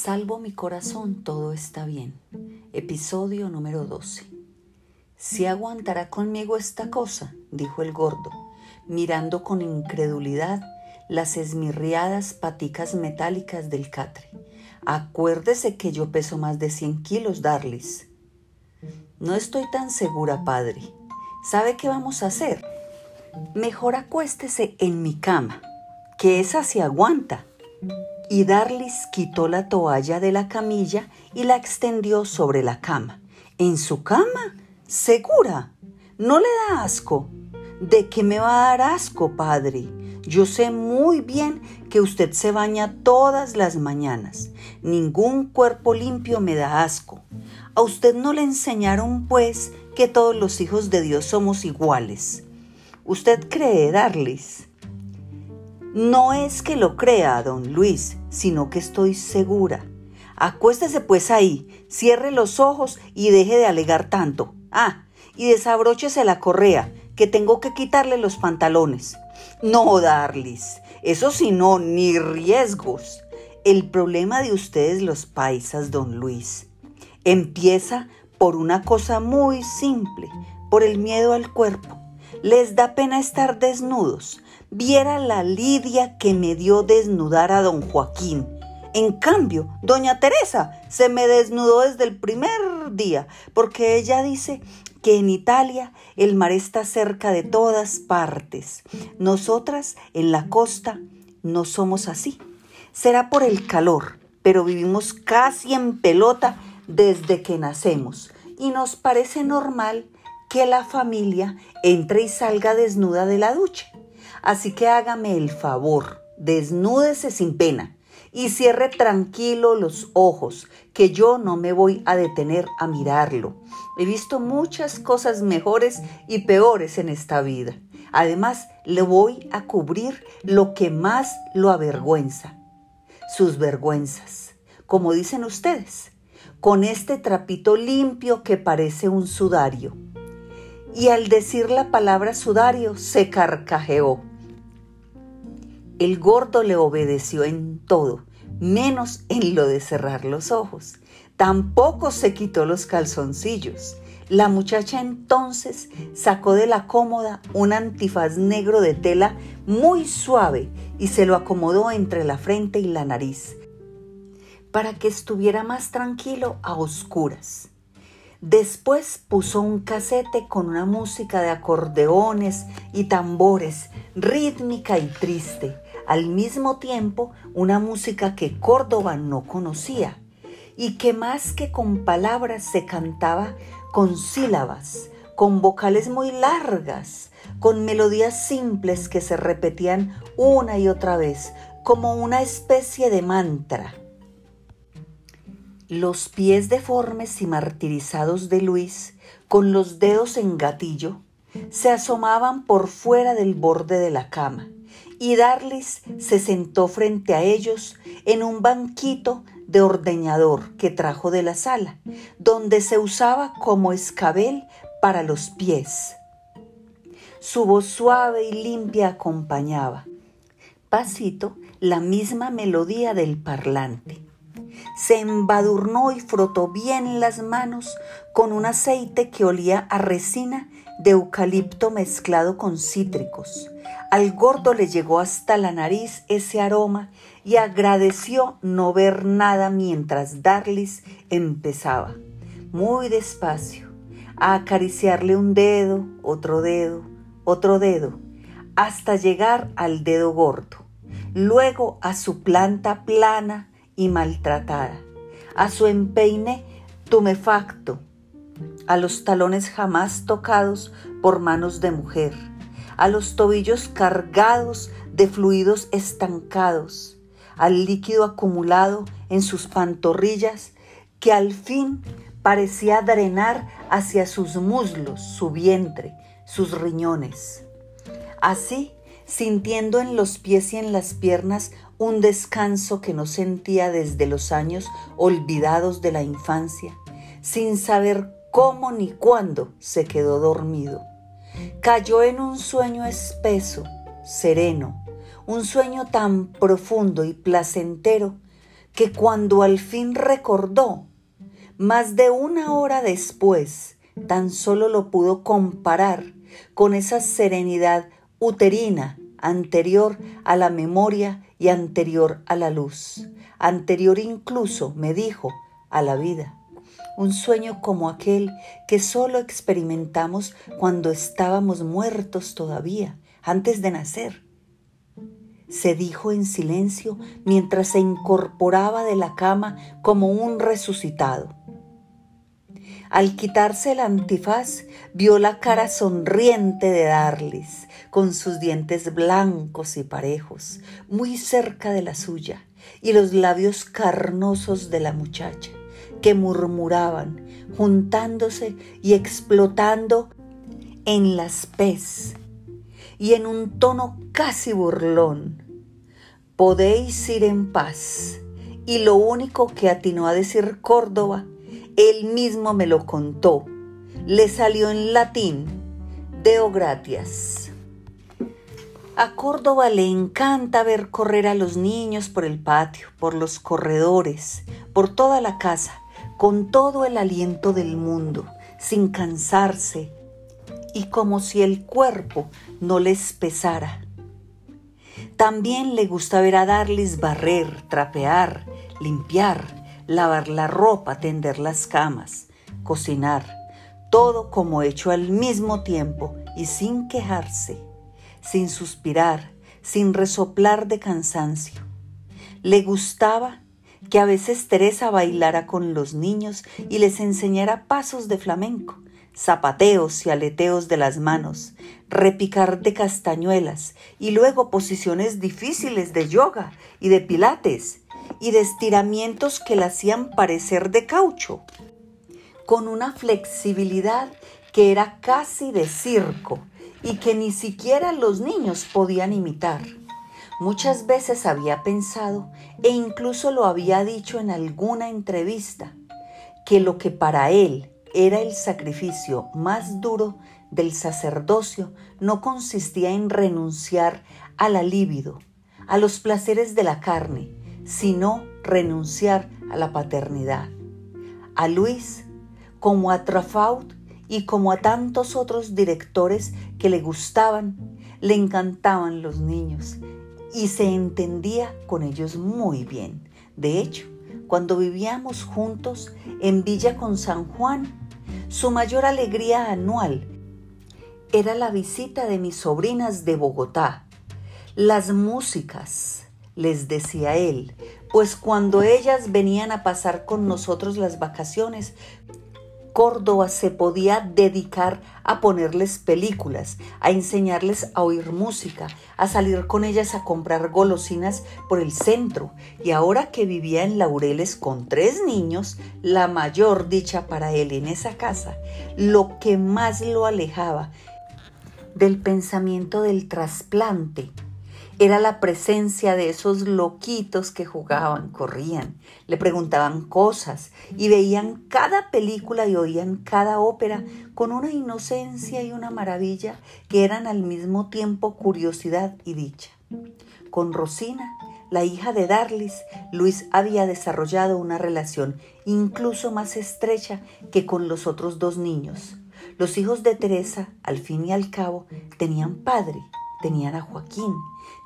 Salvo mi corazón, todo está bien. Episodio número 12. ¿Si aguantará conmigo esta cosa? dijo el gordo, mirando con incredulidad las esmirriadas paticas metálicas del catre. Acuérdese que yo peso más de 100 kilos, Darlis. No estoy tan segura, padre. ¿Sabe qué vamos a hacer? Mejor acuéstese en mi cama, que esa se aguanta. Y Darlis quitó la toalla de la camilla y la extendió sobre la cama. ¿En su cama? ¿Segura? ¿No le da asco? ¿De qué me va a dar asco, padre? Yo sé muy bien que usted se baña todas las mañanas. Ningún cuerpo limpio me da asco. A usted no le enseñaron, pues, que todos los hijos de Dios somos iguales. ¿Usted cree, Darlis? No es que lo crea, don Luis, sino que estoy segura. Acuéstese pues ahí, cierre los ojos y deje de alegar tanto. Ah, y desabróchese la correa, que tengo que quitarle los pantalones. No, Darlis, eso sí no, ni riesgos. El problema de ustedes los paisas, don Luis, empieza por una cosa muy simple, por el miedo al cuerpo. Les da pena estar desnudos. Viera la lidia que me dio desnudar a don Joaquín. En cambio, doña Teresa se me desnudó desde el primer día, porque ella dice que en Italia el mar está cerca de todas partes. Nosotras en la costa no somos así. Será por el calor, pero vivimos casi en pelota desde que nacemos y nos parece normal que la familia entre y salga desnuda de la ducha. Así que hágame el favor, desnúdese sin pena y cierre tranquilo los ojos, que yo no me voy a detener a mirarlo. He visto muchas cosas mejores y peores en esta vida. Además, le voy a cubrir lo que más lo avergüenza, sus vergüenzas, como dicen ustedes, con este trapito limpio que parece un sudario. Y al decir la palabra sudario, se carcajeó. El gordo le obedeció en todo, menos en lo de cerrar los ojos. Tampoco se quitó los calzoncillos. La muchacha entonces sacó de la cómoda un antifaz negro de tela muy suave y se lo acomodó entre la frente y la nariz para que estuviera más tranquilo a oscuras. Después puso un casete con una música de acordeones y tambores, rítmica y triste, al mismo tiempo una música que Córdoba no conocía y que más que con palabras se cantaba con sílabas, con vocales muy largas, con melodías simples que se repetían una y otra vez, como una especie de mantra. Los pies deformes y martirizados de Luis, con los dedos en gatillo, se asomaban por fuera del borde de la cama, y Darlis se sentó frente a ellos en un banquito de ordeñador que trajo de la sala, donde se usaba como escabel para los pies. Su voz suave y limpia acompañaba, pasito, la misma melodía del parlante se embadurnó y frotó bien las manos con un aceite que olía a resina de eucalipto mezclado con cítricos. Al gordo le llegó hasta la nariz ese aroma y agradeció no ver nada mientras Darlis empezaba, muy despacio, a acariciarle un dedo, otro dedo, otro dedo, hasta llegar al dedo gordo, luego a su planta plana y maltratada, a su empeine tumefacto, a los talones jamás tocados por manos de mujer, a los tobillos cargados de fluidos estancados, al líquido acumulado en sus pantorrillas que al fin parecía drenar hacia sus muslos, su vientre, sus riñones. Así, sintiendo en los pies y en las piernas un descanso que no sentía desde los años olvidados de la infancia, sin saber cómo ni cuándo se quedó dormido. Cayó en un sueño espeso, sereno, un sueño tan profundo y placentero que cuando al fin recordó, más de una hora después, tan solo lo pudo comparar con esa serenidad uterina anterior a la memoria y anterior a la luz, anterior incluso, me dijo, a la vida. Un sueño como aquel que solo experimentamos cuando estábamos muertos todavía, antes de nacer. Se dijo en silencio mientras se incorporaba de la cama como un resucitado. Al quitarse el antifaz, vio la cara sonriente de Darlis, con sus dientes blancos y parejos, muy cerca de la suya, y los labios carnosos de la muchacha, que murmuraban, juntándose y explotando en las pez, y en un tono casi burlón. Podéis ir en paz. Y lo único que atinó a decir Córdoba él mismo me lo contó. Le salió en latín. Deo gratias. A Córdoba le encanta ver correr a los niños por el patio, por los corredores, por toda la casa, con todo el aliento del mundo, sin cansarse y como si el cuerpo no les pesara. También le gusta ver a darles barrer, trapear, limpiar, lavar la ropa, tender las camas, cocinar, todo como hecho al mismo tiempo y sin quejarse, sin suspirar, sin resoplar de cansancio. Le gustaba que a veces Teresa bailara con los niños y les enseñara pasos de flamenco, zapateos y aleteos de las manos, repicar de castañuelas y luego posiciones difíciles de yoga y de pilates y de estiramientos que la hacían parecer de caucho, con una flexibilidad que era casi de circo y que ni siquiera los niños podían imitar. Muchas veces había pensado, e incluso lo había dicho en alguna entrevista, que lo que para él era el sacrificio más duro del sacerdocio no consistía en renunciar a la libido, a los placeres de la carne, sino renunciar a la paternidad. A Luis, como a Trafaut y como a tantos otros directores que le gustaban, le encantaban los niños y se entendía con ellos muy bien. De hecho, cuando vivíamos juntos en Villa con San Juan, su mayor alegría anual era la visita de mis sobrinas de Bogotá, las músicas, les decía él, pues cuando ellas venían a pasar con nosotros las vacaciones, Córdoba se podía dedicar a ponerles películas, a enseñarles a oír música, a salir con ellas a comprar golosinas por el centro. Y ahora que vivía en Laureles con tres niños, la mayor dicha para él en esa casa, lo que más lo alejaba del pensamiento del trasplante era la presencia de esos loquitos que jugaban, corrían, le preguntaban cosas y veían cada película y oían cada ópera con una inocencia y una maravilla que eran al mismo tiempo curiosidad y dicha. Con Rosina, la hija de Darlis, Luis había desarrollado una relación incluso más estrecha que con los otros dos niños. Los hijos de Teresa, al fin y al cabo, tenían padre, tenían a Joaquín,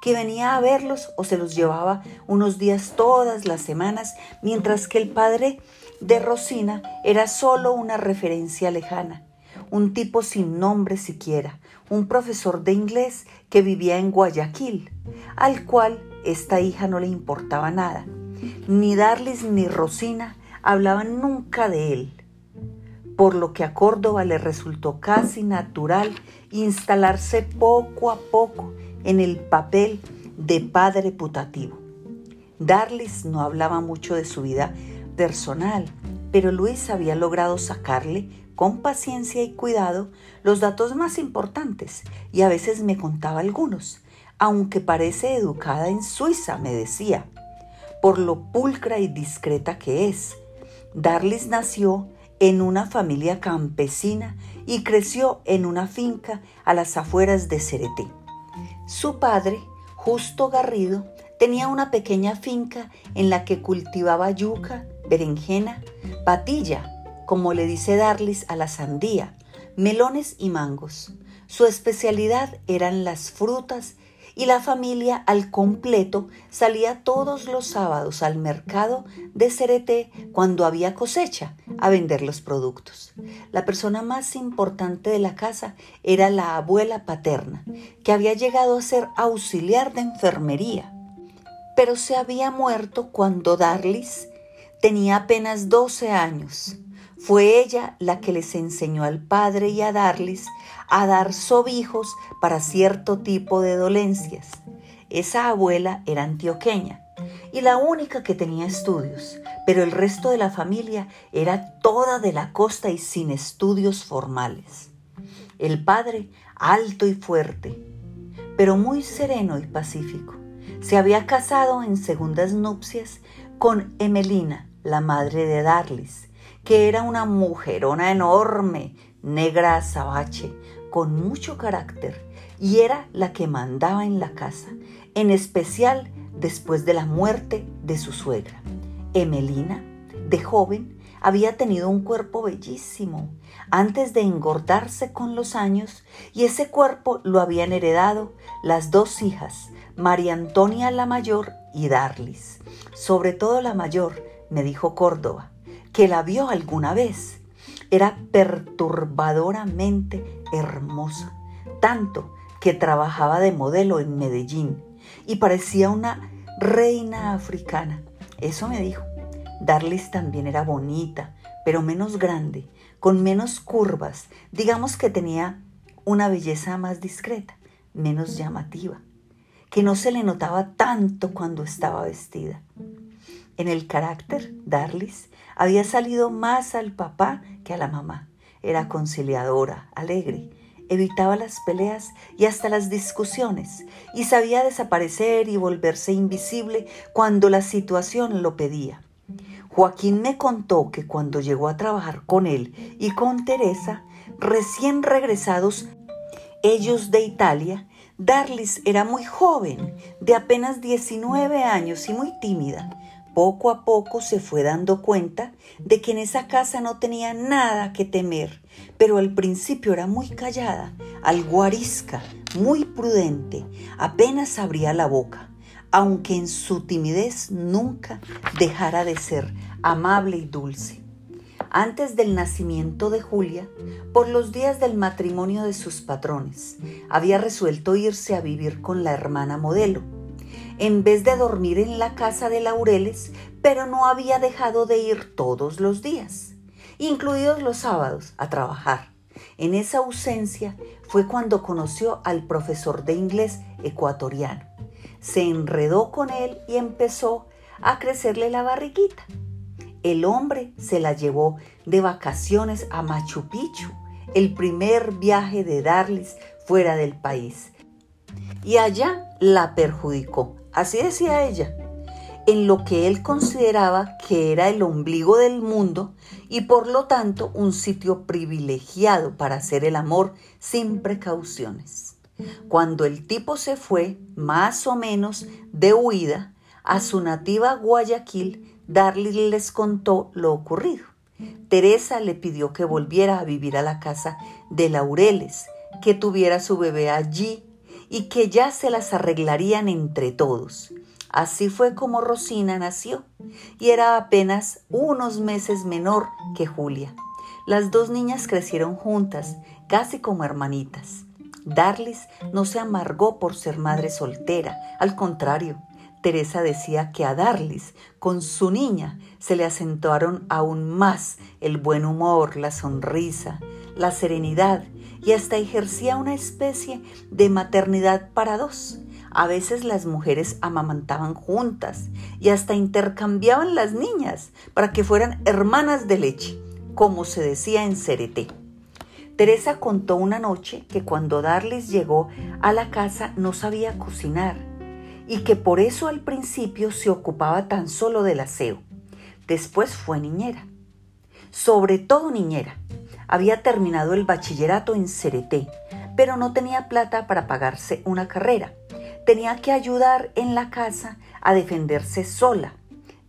que venía a verlos o se los llevaba unos días todas las semanas, mientras que el padre de Rosina era solo una referencia lejana, un tipo sin nombre siquiera, un profesor de inglés que vivía en Guayaquil, al cual esta hija no le importaba nada. Ni Darlis ni Rosina hablaban nunca de él, por lo que a Córdoba le resultó casi natural instalarse poco a poco en el papel de padre putativo. Darlis no hablaba mucho de su vida personal, pero Luis había logrado sacarle con paciencia y cuidado los datos más importantes y a veces me contaba algunos, aunque parece educada en Suiza, me decía, por lo pulcra y discreta que es. Darlis nació en una familia campesina y creció en una finca a las afueras de Cereté. Su padre, Justo Garrido, tenía una pequeña finca en la que cultivaba yuca, berenjena, patilla, como le dice Darlis a la sandía, melones y mangos. Su especialidad eran las frutas y la familia al completo salía todos los sábados al mercado de Cereté cuando había cosecha a vender los productos. La persona más importante de la casa era la abuela paterna, que había llegado a ser auxiliar de enfermería, pero se había muerto cuando Darlis tenía apenas 12 años. Fue ella la que les enseñó al padre y a Darlis a dar sobijos para cierto tipo de dolencias. Esa abuela era antioqueña y la única que tenía estudios, pero el resto de la familia era toda de la costa y sin estudios formales. El padre, alto y fuerte, pero muy sereno y pacífico, se había casado en segundas nupcias con Emelina, la madre de Darlis, que era una mujerona enorme, negra azabache, con mucho carácter y era la que mandaba en la casa, en especial después de la muerte de su suegra. Emelina, de joven, había tenido un cuerpo bellísimo antes de engordarse con los años y ese cuerpo lo habían heredado las dos hijas, María Antonia la mayor y Darlis. Sobre todo la mayor, me dijo Córdoba, que la vio alguna vez. Era perturbadoramente hermosa, tanto que trabajaba de modelo en Medellín y parecía una reina africana. Eso me dijo. Darlis también era bonita, pero menos grande, con menos curvas. Digamos que tenía una belleza más discreta, menos llamativa, que no se le notaba tanto cuando estaba vestida. En el carácter, Darlis había salido más al papá que a la mamá. Era conciliadora, alegre, evitaba las peleas y hasta las discusiones, y sabía desaparecer y volverse invisible cuando la situación lo pedía. Joaquín me contó que cuando llegó a trabajar con él y con Teresa, recién regresados ellos de Italia, Darlis era muy joven, de apenas 19 años y muy tímida poco a poco se fue dando cuenta de que en esa casa no tenía nada que temer, pero al principio era muy callada, algo arisca, muy prudente, apenas abría la boca, aunque en su timidez nunca dejara de ser amable y dulce. Antes del nacimiento de Julia, por los días del matrimonio de sus patrones, había resuelto irse a vivir con la hermana modelo, en vez de dormir en la casa de Laureles, pero no había dejado de ir todos los días, incluidos los sábados, a trabajar. En esa ausencia fue cuando conoció al profesor de inglés ecuatoriano. Se enredó con él y empezó a crecerle la barriguita. El hombre se la llevó de vacaciones a Machu Picchu, el primer viaje de Darlis fuera del país. Y allá la perjudicó así decía ella, en lo que él consideraba que era el ombligo del mundo y por lo tanto un sitio privilegiado para hacer el amor sin precauciones. Cuando el tipo se fue, más o menos de huida, a su nativa Guayaquil, Darly les contó lo ocurrido. Teresa le pidió que volviera a vivir a la casa de Laureles, que tuviera su bebé allí y que ya se las arreglarían entre todos. Así fue como Rosina nació y era apenas unos meses menor que Julia. Las dos niñas crecieron juntas, casi como hermanitas. Darlis no se amargó por ser madre soltera, al contrario, Teresa decía que a Darlis, con su niña, se le acentuaron aún más el buen humor, la sonrisa, la serenidad y hasta ejercía una especie de maternidad para dos. A veces las mujeres amamantaban juntas y hasta intercambiaban las niñas para que fueran hermanas de leche, como se decía en Cereté. Teresa contó una noche que cuando Darlis llegó a la casa no sabía cocinar y que por eso al principio se ocupaba tan solo del aseo. Después fue niñera, sobre todo niñera, había terminado el bachillerato en Cereté, pero no tenía plata para pagarse una carrera. Tenía que ayudar en la casa a defenderse sola.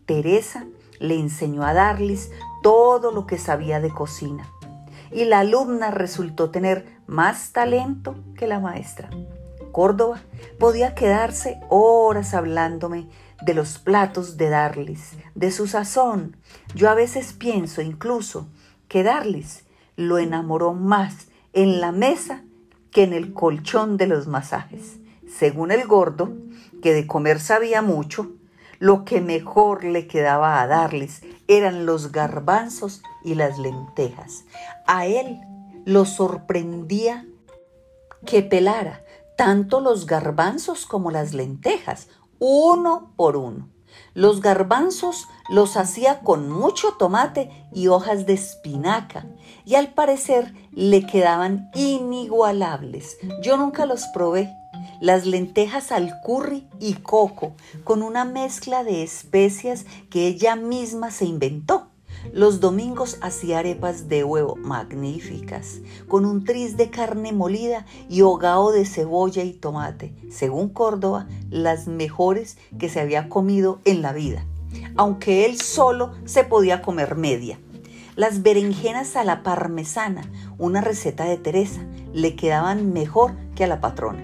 Teresa le enseñó a Darlis todo lo que sabía de cocina y la alumna resultó tener más talento que la maestra. Córdoba podía quedarse horas hablándome de los platos de Darlis, de su sazón. Yo a veces pienso incluso que Darlis lo enamoró más en la mesa que en el colchón de los masajes. Según el gordo, que de comer sabía mucho, lo que mejor le quedaba a Darlis eran los garbanzos y las lentejas. A él lo sorprendía que pelara tanto los garbanzos como las lentejas, uno por uno. Los garbanzos los hacía con mucho tomate y hojas de espinaca y al parecer le quedaban inigualables. Yo nunca los probé. Las lentejas al curry y coco con una mezcla de especias que ella misma se inventó. Los domingos hacía arepas de huevo magníficas, con un tris de carne molida y hogao de cebolla y tomate, según Córdoba, las mejores que se había comido en la vida, aunque él solo se podía comer media. Las berenjenas a la parmesana, una receta de Teresa, le quedaban mejor que a la patrona.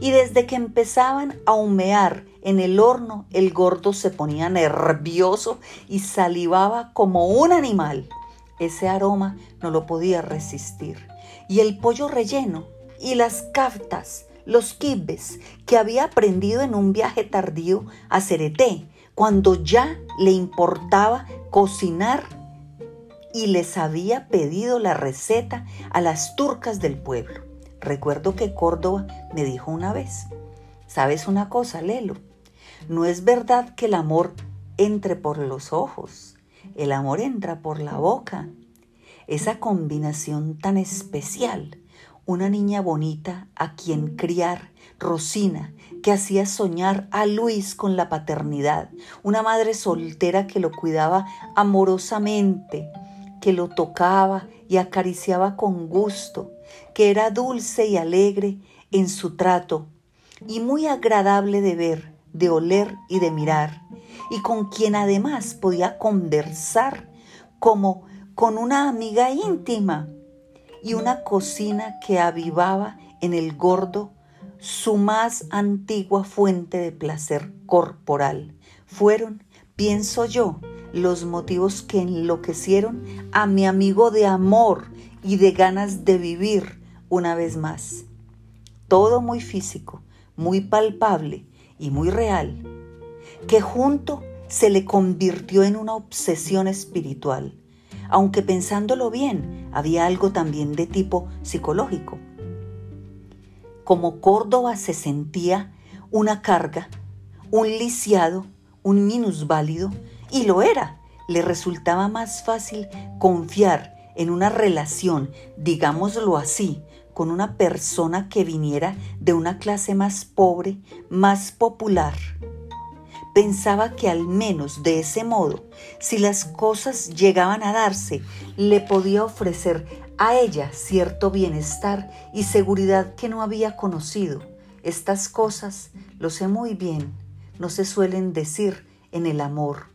Y desde que empezaban a humear en el horno, el gordo se ponía nervioso y salivaba como un animal. Ese aroma no lo podía resistir. Y el pollo relleno y las caftas, los kibes que había aprendido en un viaje tardío a Cereté, cuando ya le importaba cocinar y les había pedido la receta a las turcas del pueblo. Recuerdo que Córdoba me dijo una vez, ¿sabes una cosa, Lelo? No es verdad que el amor entre por los ojos, el amor entra por la boca. Esa combinación tan especial, una niña bonita a quien criar, Rosina, que hacía soñar a Luis con la paternidad, una madre soltera que lo cuidaba amorosamente, que lo tocaba y acariciaba con gusto, que era dulce y alegre en su trato y muy agradable de ver, de oler y de mirar, y con quien además podía conversar como con una amiga íntima, y una cocina que avivaba en el gordo su más antigua fuente de placer corporal. Fueron, pienso yo, los motivos que enloquecieron a mi amigo de amor y de ganas de vivir una vez más. Todo muy físico, muy palpable y muy real, que junto se le convirtió en una obsesión espiritual, aunque pensándolo bien había algo también de tipo psicológico. Como Córdoba se sentía una carga, un lisiado, un minusválido, y lo era, le resultaba más fácil confiar en una relación, digámoslo así, con una persona que viniera de una clase más pobre, más popular. Pensaba que al menos de ese modo, si las cosas llegaban a darse, le podía ofrecer a ella cierto bienestar y seguridad que no había conocido. Estas cosas, lo sé muy bien, no se suelen decir en el amor,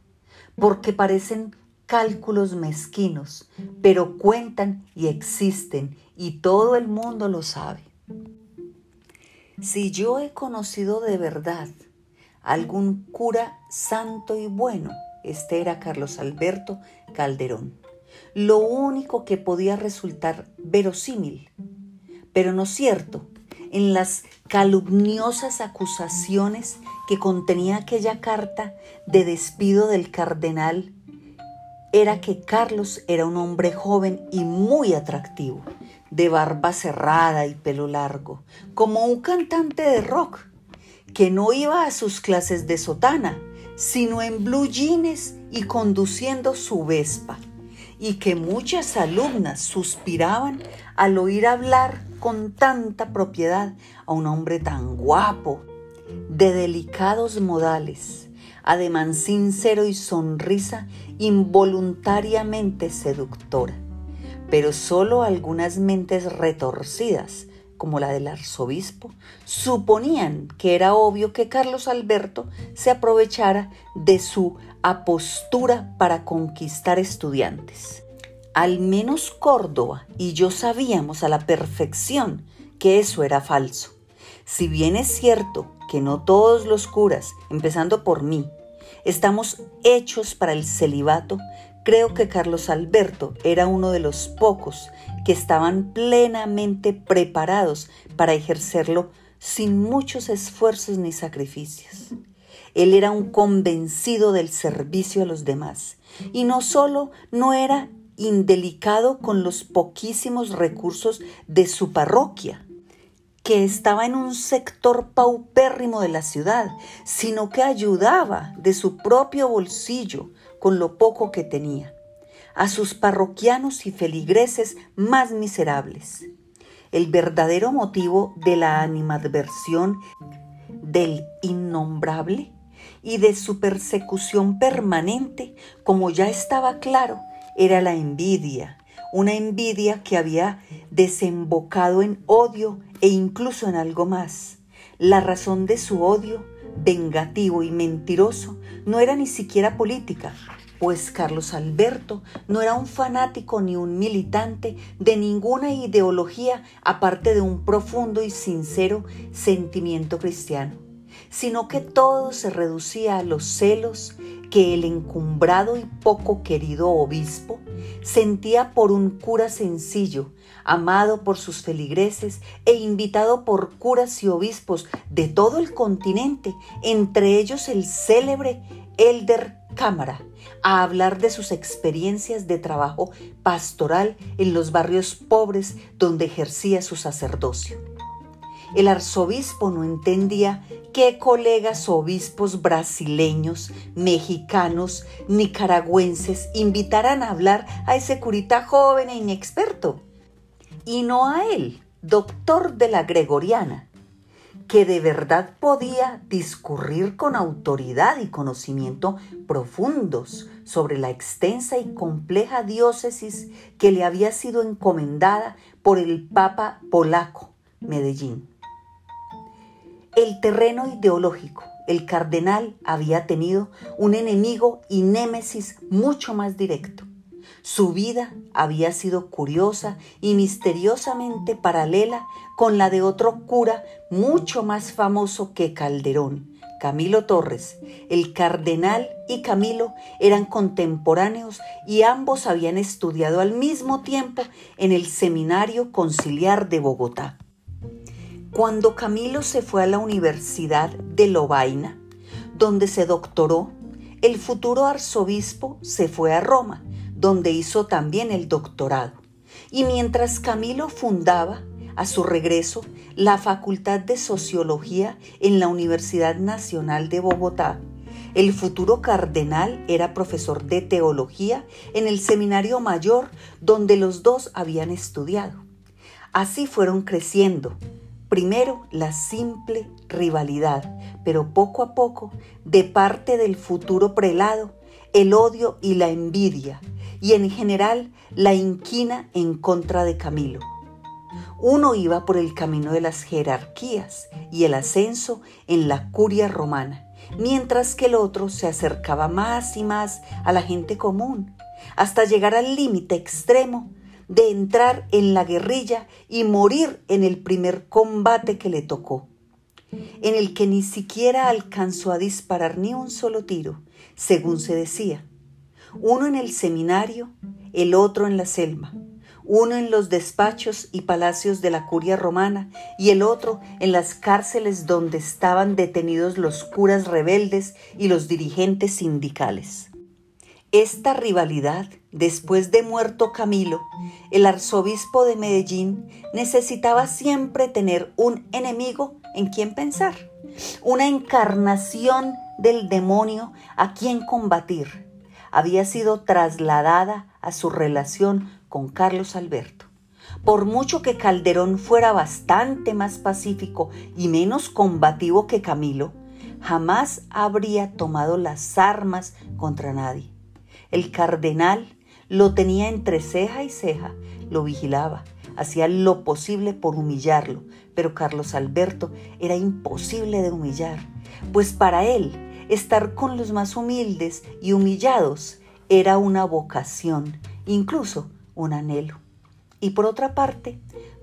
porque parecen cálculos mezquinos, pero cuentan y existen y todo el mundo lo sabe. Si yo he conocido de verdad algún cura santo y bueno, este era Carlos Alberto Calderón. Lo único que podía resultar verosímil, pero no cierto, en las calumniosas acusaciones que contenía aquella carta de despido del cardenal era que Carlos era un hombre joven y muy atractivo, de barba cerrada y pelo largo, como un cantante de rock, que no iba a sus clases de sotana, sino en blue jeans y conduciendo su Vespa, y que muchas alumnas suspiraban al oír hablar con tanta propiedad a un hombre tan guapo, de delicados modales, ademán sincero y sonrisa involuntariamente seductora. Pero solo algunas mentes retorcidas como la del arzobispo, suponían que era obvio que Carlos Alberto se aprovechara de su apostura para conquistar estudiantes. Al menos Córdoba y yo sabíamos a la perfección que eso era falso. Si bien es cierto que no todos los curas, empezando por mí, estamos hechos para el celibato, creo que Carlos Alberto era uno de los pocos que estaban plenamente preparados para ejercerlo sin muchos esfuerzos ni sacrificios. Él era un convencido del servicio a los demás y no solo no era indelicado con los poquísimos recursos de su parroquia, que estaba en un sector paupérrimo de la ciudad, sino que ayudaba de su propio bolsillo con lo poco que tenía a sus parroquianos y feligreses más miserables. El verdadero motivo de la animadversión del innombrable y de su persecución permanente, como ya estaba claro, era la envidia, una envidia que había desembocado en odio e incluso en algo más. La razón de su odio, vengativo y mentiroso, no era ni siquiera política, pues Carlos Alberto no era un fanático ni un militante de ninguna ideología aparte de un profundo y sincero sentimiento cristiano, sino que todo se reducía a los celos que el encumbrado y poco querido obispo sentía por un cura sencillo, amado por sus feligreses e invitado por curas y obispos de todo el continente, entre ellos el célebre Elder Cámara, a hablar de sus experiencias de trabajo pastoral en los barrios pobres donde ejercía su sacerdocio. El arzobispo no entendía qué colegas obispos brasileños, mexicanos, nicaragüenses invitaran a hablar a ese curita joven e inexperto, y no a él, doctor de la Gregoriana, que de verdad podía discurrir con autoridad y conocimiento profundos sobre la extensa y compleja diócesis que le había sido encomendada por el Papa polaco, Medellín. El terreno ideológico, el cardenal había tenido un enemigo y némesis mucho más directo, su vida había sido curiosa y misteriosamente paralela con la de otro cura mucho más famoso que Calderón, Camilo Torres. El cardenal y Camilo eran contemporáneos y ambos habían estudiado al mismo tiempo en el Seminario Conciliar de Bogotá. Cuando Camilo se fue a la Universidad de Lovaina, donde se doctoró, el futuro arzobispo se fue a Roma donde hizo también el doctorado. Y mientras Camilo fundaba, a su regreso, la Facultad de Sociología en la Universidad Nacional de Bogotá, el futuro cardenal era profesor de teología en el Seminario Mayor donde los dos habían estudiado. Así fueron creciendo. Primero la simple rivalidad, pero poco a poco, de parte del futuro prelado, el odio y la envidia, y en general la inquina en contra de Camilo. Uno iba por el camino de las jerarquías y el ascenso en la curia romana, mientras que el otro se acercaba más y más a la gente común, hasta llegar al límite extremo de entrar en la guerrilla y morir en el primer combate que le tocó, en el que ni siquiera alcanzó a disparar ni un solo tiro, según se decía uno en el seminario, el otro en la selva, uno en los despachos y palacios de la curia romana y el otro en las cárceles donde estaban detenidos los curas rebeldes y los dirigentes sindicales. Esta rivalidad, después de muerto Camilo, el arzobispo de Medellín necesitaba siempre tener un enemigo en quien pensar, una encarnación del demonio a quien combatir había sido trasladada a su relación con Carlos Alberto. Por mucho que Calderón fuera bastante más pacífico y menos combativo que Camilo, jamás habría tomado las armas contra nadie. El cardenal lo tenía entre ceja y ceja, lo vigilaba, hacía lo posible por humillarlo, pero Carlos Alberto era imposible de humillar, pues para él estar con los más humildes y humillados era una vocación, incluso un anhelo. Y por otra parte,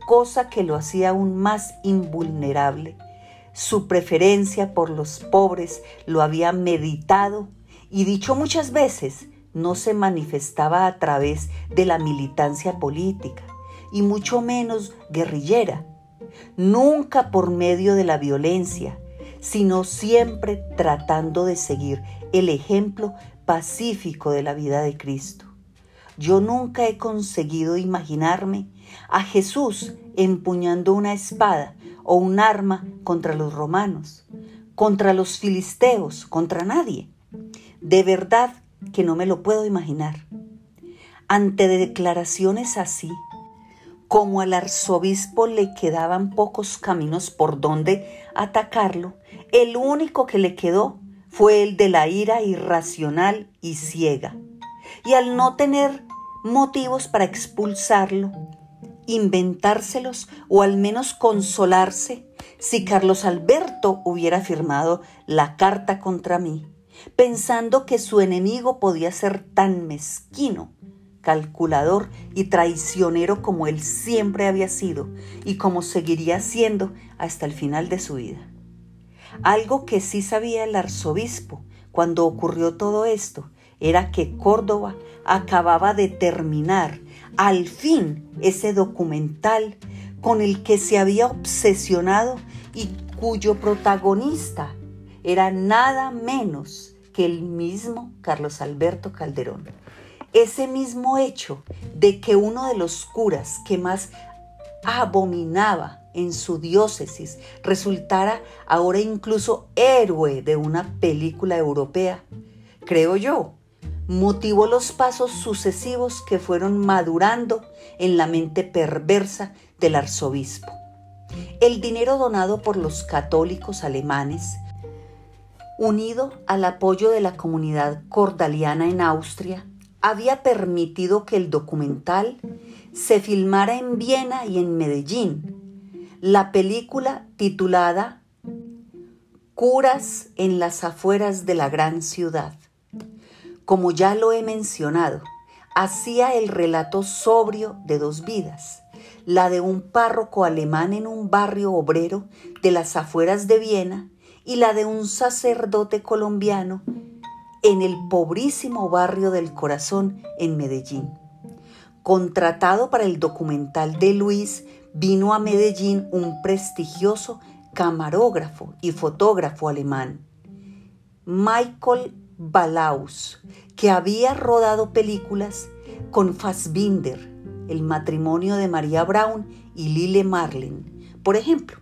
cosa que lo hacía aún más invulnerable, su preferencia por los pobres lo había meditado y dicho muchas veces, no se manifestaba a través de la militancia política y mucho menos guerrillera, nunca por medio de la violencia, sino siempre tratando de seguir el ejemplo pacífico de la vida de Cristo. Yo nunca he conseguido imaginarme a Jesús empuñando una espada o un arma contra los romanos, contra los filisteos, contra nadie. De verdad que no me lo puedo imaginar. Ante declaraciones así, como al arzobispo le quedaban pocos caminos por donde atacarlo, el único que le quedó fue el de la ira irracional y ciega. Y al no tener motivos para expulsarlo, inventárselos o al menos consolarse si Carlos Alberto hubiera firmado la carta contra mí, pensando que su enemigo podía ser tan mezquino, calculador y traicionero como él siempre había sido y como seguiría siendo hasta el final de su vida. Algo que sí sabía el arzobispo cuando ocurrió todo esto era que Córdoba acababa de terminar al fin ese documental con el que se había obsesionado y cuyo protagonista era nada menos que el mismo Carlos Alberto Calderón. Ese mismo hecho de que uno de los curas que más abominaba en su diócesis resultara ahora incluso héroe de una película europea, creo yo, motivó los pasos sucesivos que fueron madurando en la mente perversa del arzobispo. El dinero donado por los católicos alemanes, unido al apoyo de la comunidad cordaliana en Austria, había permitido que el documental se filmara en Viena y en Medellín. La película titulada Curas en las afueras de la gran ciudad como ya lo he mencionado, hacía el relato sobrio de dos vidas, la de un párroco alemán en un barrio obrero de las afueras de Viena y la de un sacerdote colombiano en el pobrísimo barrio del corazón en Medellín. Contratado para el documental de Luis, vino a Medellín un prestigioso camarógrafo y fotógrafo alemán, Michael Balaus, que había rodado películas con Fassbinder, el matrimonio de María Brown y Lile Marlin, por ejemplo,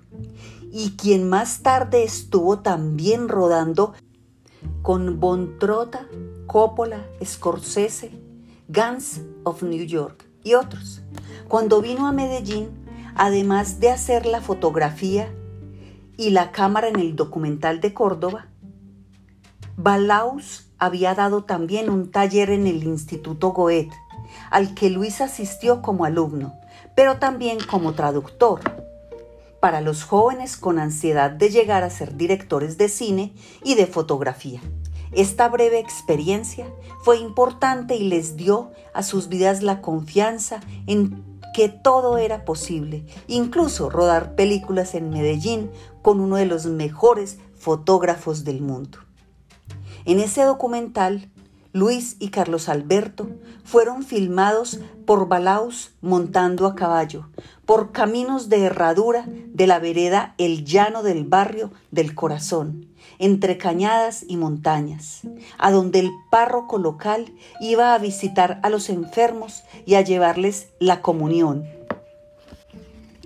y quien más tarde estuvo también rodando con Bontrota, Coppola, Scorsese, Guns of New York y otros. Cuando vino a Medellín, además de hacer la fotografía y la cámara en el documental de Córdoba, Balaus había dado también un taller en el Instituto Goethe, al que Luis asistió como alumno, pero también como traductor, para los jóvenes con ansiedad de llegar a ser directores de cine y de fotografía. Esta breve experiencia fue importante y les dio a sus vidas la confianza en que todo era posible, incluso rodar películas en Medellín con uno de los mejores fotógrafos del mundo. En ese documental, Luis y Carlos Alberto fueron filmados por Balaus montando a caballo, por caminos de herradura de la vereda El Llano del barrio del Corazón, entre cañadas y montañas, a donde el párroco local iba a visitar a los enfermos y a llevarles la comunión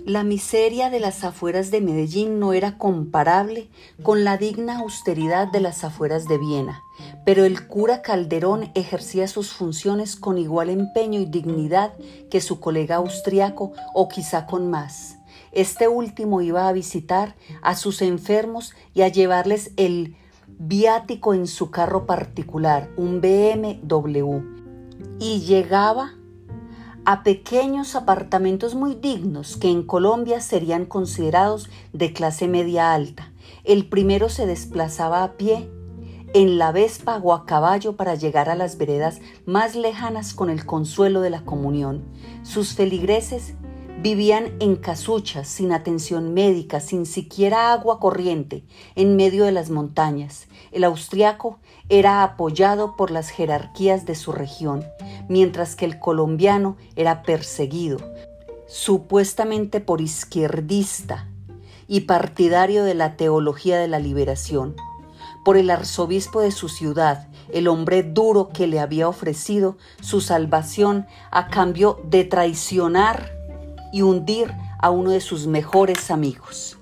la miseria de las afueras de Medellín no era comparable con la digna austeridad de las afueras de Viena, pero el cura Calderón ejercía sus funciones con igual empeño y dignidad que su colega austriaco o quizá con más. Este último iba a visitar a sus enfermos y a llevarles el viático en su carro particular, un BMW, y llegaba a pequeños apartamentos muy dignos que en Colombia serían considerados de clase media alta. El primero se desplazaba a pie en la Vespa o a caballo para llegar a las veredas más lejanas con el consuelo de la comunión. Sus feligreses vivían en casuchas, sin atención médica, sin siquiera agua corriente, en medio de las montañas. El austriaco era apoyado por las jerarquías de su región, mientras que el colombiano era perseguido, supuestamente por izquierdista y partidario de la teología de la liberación por el arzobispo de su ciudad, el hombre duro que le había ofrecido su salvación a cambio de traicionar y hundir a uno de sus mejores amigos.